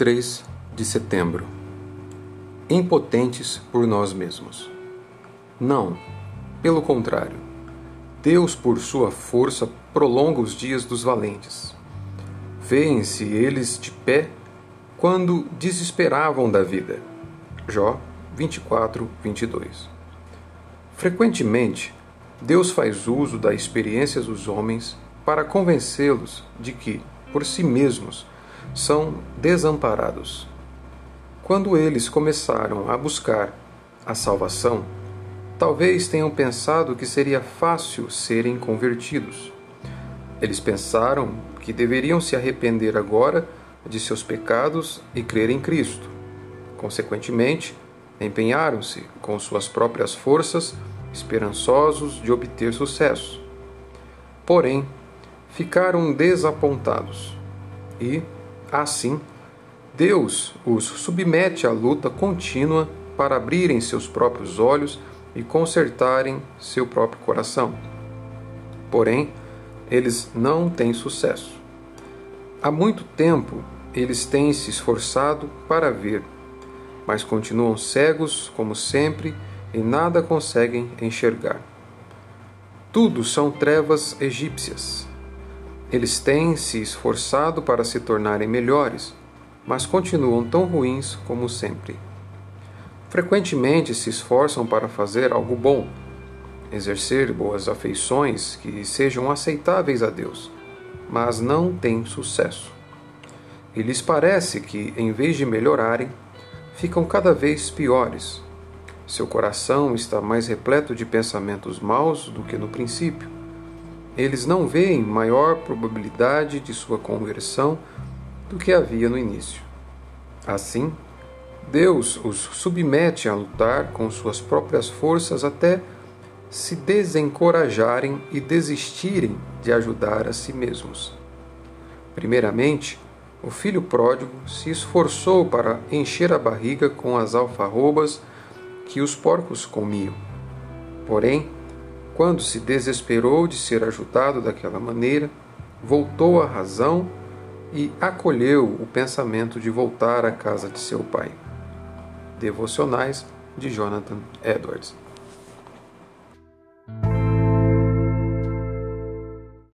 3 de setembro. Impotentes por nós mesmos. Não, pelo contrário. Deus, por sua força, prolonga os dias dos valentes. Vêem-se eles de pé quando desesperavam da vida. Jó 24, 22. Frequentemente, Deus faz uso da experiência dos homens para convencê-los de que, por si mesmos, são desamparados. Quando eles começaram a buscar a salvação, talvez tenham pensado que seria fácil serem convertidos. Eles pensaram que deveriam se arrepender agora de seus pecados e crer em Cristo. Consequentemente, empenharam-se com suas próprias forças, esperançosos de obter sucesso. Porém, ficaram desapontados e, Assim, Deus os submete à luta contínua para abrirem seus próprios olhos e consertarem seu próprio coração. Porém, eles não têm sucesso. Há muito tempo eles têm se esforçado para ver, mas continuam cegos como sempre e nada conseguem enxergar. Tudo são trevas egípcias, eles têm se esforçado para se tornarem melhores, mas continuam tão ruins como sempre. Frequentemente se esforçam para fazer algo bom, exercer boas afeições que sejam aceitáveis a Deus, mas não têm sucesso. E lhes parece que, em vez de melhorarem, ficam cada vez piores. Seu coração está mais repleto de pensamentos maus do que no princípio eles não veem maior probabilidade de sua conversão do que havia no início. Assim, Deus os submete a lutar com suas próprias forças até se desencorajarem e desistirem de ajudar a si mesmos. Primeiramente, o filho pródigo se esforçou para encher a barriga com as alfarrobas que os porcos comiam. Porém, quando se desesperou de ser ajudado daquela maneira, voltou à razão e acolheu o pensamento de voltar à casa de seu pai. Devocionais de Jonathan Edwards.